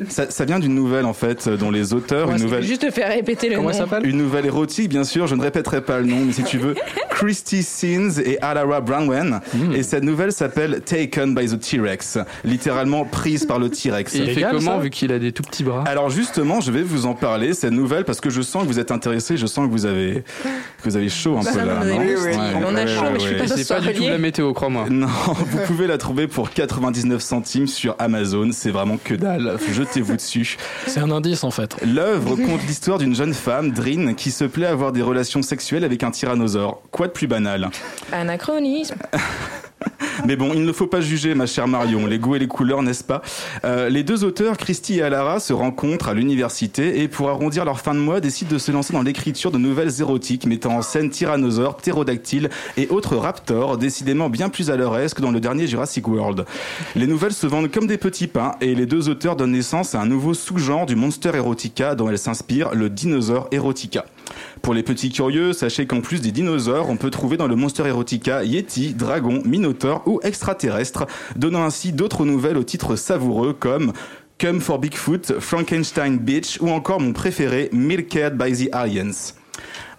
Ça, ça vient d'une nouvelle en fait, dont les auteurs, Ouais, une nouvelle. Juste te faire répéter le nom. Une nouvelle érotique, bien sûr. Je ne répéterai pas le nom, mais si tu veux, Christy Sins et Alara Brownwen. Hmm. Et cette nouvelle s'appelle Taken by the T-Rex, littéralement prise par le T-Rex. Et il fait comment vu qu'il a des tout petits bras? Alors justement, je vais vous en parler cette nouvelle parce que je sens que vous êtes intéressés, je sens que vous avez que vous avez chaud un Ça peu là. non? Ouais. On a chaud, ouais, mais je suis ouais. pas C'est pas du tout la météo, crois-moi. Non, vous pouvez la trouver pour 99 centimes sur Amazon. C'est vraiment que dalle. Jetez-vous dessus. C'est un indice en fait. L'œuvre compte l'histoire d'une jeune femme, Drin, qui se plaît à avoir des relations sexuelles avec un tyrannosaure. Quoi de plus banal? Anachronisme. Mais bon, il ne faut pas juger, ma chère Marion, les goûts et les couleurs, n'est-ce pas? Euh, Les deux auteurs, Christy et Alara, se rencontrent à l'université et pour arrondir leur fin de mois, décident de se lancer dans l'écriture de nouvelles érotiques mettant en scène tyrannosaures, ptérodactyles et autres raptors, décidément bien plus à leur aise que dans le dernier Jurassic World. Les nouvelles se vendent comme des petits pains et les deux auteurs donnent naissance à un nouveau sous-genre du monster erotica dont elles s'inspirent, le dinosaure erotica. Pour les petits curieux, sachez qu'en plus des dinosaures, on peut trouver dans le Monster Erotica Yeti, Dragon, Minotaur ou extraterrestre, donnant ainsi d'autres nouvelles au titre savoureux comme Come for Bigfoot, Frankenstein Beach ou encore mon préféré Milked by the Aliens.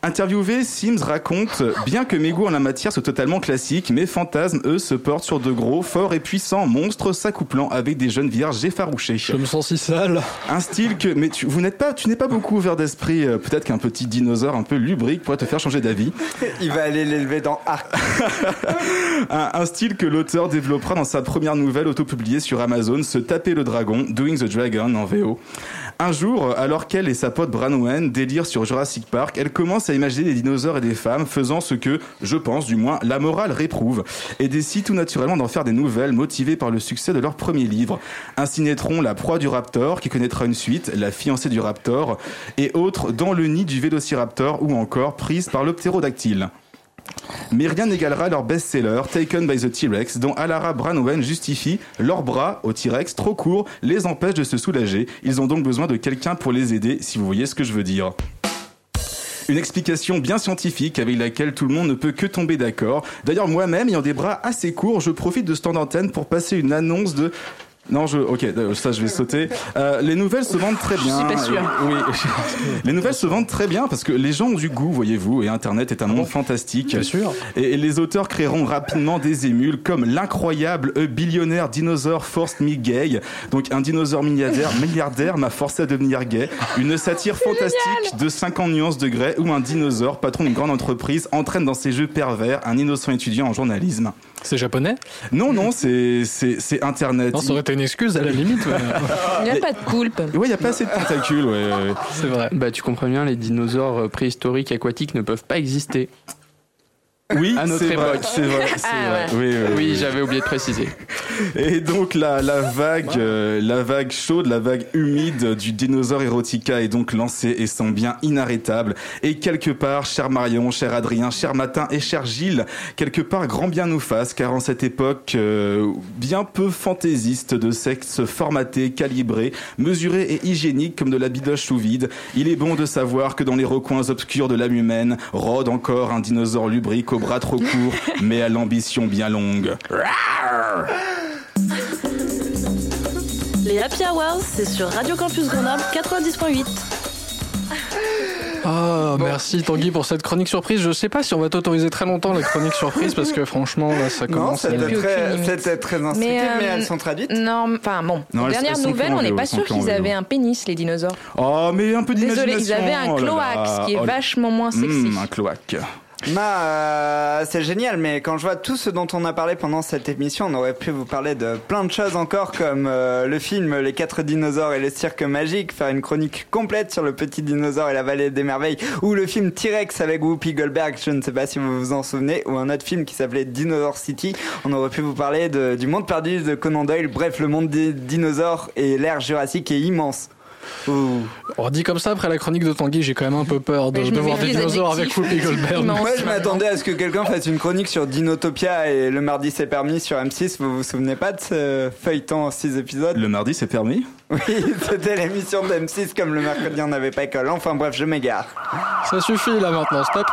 Interviewé, Sims raconte Bien que mes goûts en la matière soient totalement classiques, mes fantasmes, eux, se portent sur de gros, forts et puissants monstres s'accouplant avec des jeunes vierges effarouchées. Je me sens si sale. Un style que, mais tu, vous n'êtes pas, tu n'es pas beaucoup ouvert d'esprit. euh, Peut-être qu'un petit dinosaure un peu lubrique pourrait te faire changer d'avis. Il va aller l'élever dans Arc. Un, un style que l'auteur développera dans sa première nouvelle autopubliée sur Amazon, Se taper le dragon, Doing the Dragon en VO. Un jour, alors qu'elle et sa pote Branwen délirent sur Jurassic Park, elle commence à imaginer des dinosaures et des femmes faisant ce que, je pense du moins, la morale réprouve, et décide tout naturellement d'en faire des nouvelles motivées par le succès de leur premier livre. Ainsi naîtront La proie du raptor, qui connaîtra une suite, La fiancée du raptor, et autres Dans le nid du vélociraptor, ou encore Prise par le ptérodactyle. Mais rien n'égalera leur best-seller, Taken by the T-Rex, dont Alara Branwen justifie leurs bras au T-Rex trop courts les empêchent de se soulager. Ils ont donc besoin de quelqu'un pour les aider, si vous voyez ce que je veux dire. Une explication bien scientifique avec laquelle tout le monde ne peut que tomber d'accord. D'ailleurs, moi-même, ayant des bras assez courts, je profite de ce temps d'antenne pour passer une annonce de... Non, je, ok, euh, ça je vais sauter. Euh, les nouvelles se vendent très bien. suis pas. Euh, Oui, les nouvelles se vendent très bien parce que les gens ont du goût, voyez-vous, et Internet est un monde fantastique. Bien sûr. Et, et les auteurs créeront rapidement des émules comme l'incroyable A billionnaire dinosaure forced me gay. Donc un dinosaure milliardaire, milliardaire m'a forcé à devenir gay. Une satire fantastique de 50 nuances de grès où un dinosaure, patron d'une grande entreprise, entraîne dans ses jeux pervers un innocent étudiant en journalisme. C'est japonais Non, non, c'est Internet. Non, ça aurait été une excuse à la limite. ouais. Il n'y a pas de poulpe. Ouais, il y a pas assez de tentacules, ouais. C'est vrai. Bah, tu comprends bien, les dinosaures préhistoriques aquatiques ne peuvent pas exister. Oui, à notre c'est vrai, époque. c'est vrai, c'est Ah vrai. ouais. Oui, oui, Oui, oui. j'avais oublié de préciser. Et donc la, la vague, euh, la vague chaude, la vague humide du dinosaure erotica est donc lancée et semble bien inarrêtable. Et quelque part, cher Marion, cher Adrien, cher Matin et cher Gilles, quelque part grand bien nous fasse, car en cette époque euh, bien peu fantaisiste de sexe formaté, calibré, mesuré et hygiénique comme de la bidoche sous vide, il est bon de savoir que dans les recoins obscurs de l'âme humaine rôde encore un dinosaure lubrique aux bras trop courts, mais à l'ambition bien longue. Les Happy Hours, c'est sur Radio Campus Grenoble 90.8. Ah, merci Tanguy pour cette chronique surprise. Je sais pas si on va t'autoriser très longtemps les chroniques surprises parce que franchement là ça Non, commence. à- c'était très, c'était très instructif, mais, euh, elles sont traduites. Non, enfin bon. Non, Dernière nouvelle, on n'est pas sûr qu'ils avaient un pénis, les dinosaures. Oh, mais un peu Désolé, d'imagination. ils avaient un oh là cloaque, là. ce qui est Oh vachement moins sexy. Mmh, un cloaque. Ma, euh, c'est génial, mais quand je vois tout ce dont on a parlé pendant cette émission, on aurait pu vous parler de plein de choses encore, comme euh, le film Les quatre dinosaures et le cirque magique, faire une chronique complète sur le petit dinosaure et la vallée des merveilles, ou le film T-Rex avec Whoopi Goldberg, je ne sais pas si vous vous en souvenez, ou un autre film qui s'appelait Dinosaur City. On aurait pu vous parler de- du monde perdu de Conan Doyle. Bref, le monde des dinosaures et l'ère jurassique est immense. Ouh. On dit comme ça après la chronique de Tanguy, j'ai quand même un peu peur de, de me voir des dinosaures avec. Whoopi Goldberg. Moi, je m'attendais à ce que quelqu'un fasse une chronique sur Dinotopia et le mardi c'est permis sur M6. Vous vous souvenez pas de ce feuilleton en 6 épisodes? Le mardi, c'est permis? Oui, c'était l'émission de M6 comme le mercredi on n'avait pas école. Enfin bref, je m'égare. Ça suffit là maintenant, stop.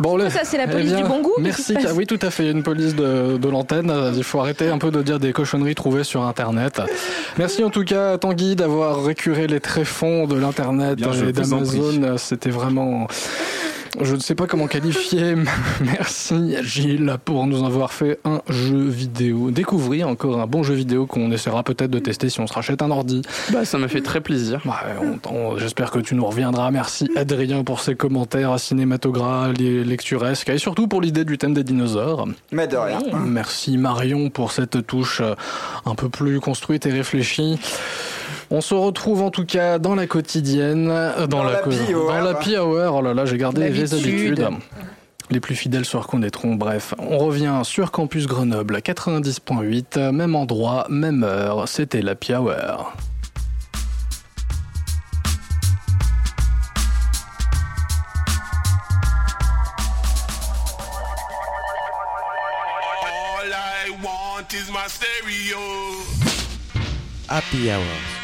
Bon, les- Ça, c'est la eh police du bon goût, Merci. Oui, tout à fait. Une police de, de l'antenne. Euh, Il faut arrêter un peu de dire des cochonneries trouvées sur Internet. Merci en tout cas, Tanguy, d'avoir récuré les tréfonds de l'Internet et d'Amazon. C'était vraiment. Je ne sais pas comment qualifier. Merci Gilles pour nous avoir fait un jeu vidéo. Découvrir encore un bon jeu vidéo qu'on essaiera peut-être de tester si on se rachète un ordi. Bah, ça m'a fait très plaisir. On- J'espère que tu nous reviendras. Merci Adrien pour ses commentaires cinématographes, les lecturesques et surtout pour l'idée du thème des dinosaures. Mais de rien. Merci Marion pour cette touche euh, un peu plus construite et réfléchie. On se retrouve en tout cas dans la quotidienne, euh, dans, Dans la Pi Hour. dans la Pi Hour. Oh là là, j'ai gardé les habitudes. Les plus fidèles se reconnaîtront. Bref, on revient sur Campus Grenoble 90.8, même endroit, même heure. C'était la Pi Hour. All I want is my stereo. Happy Hours.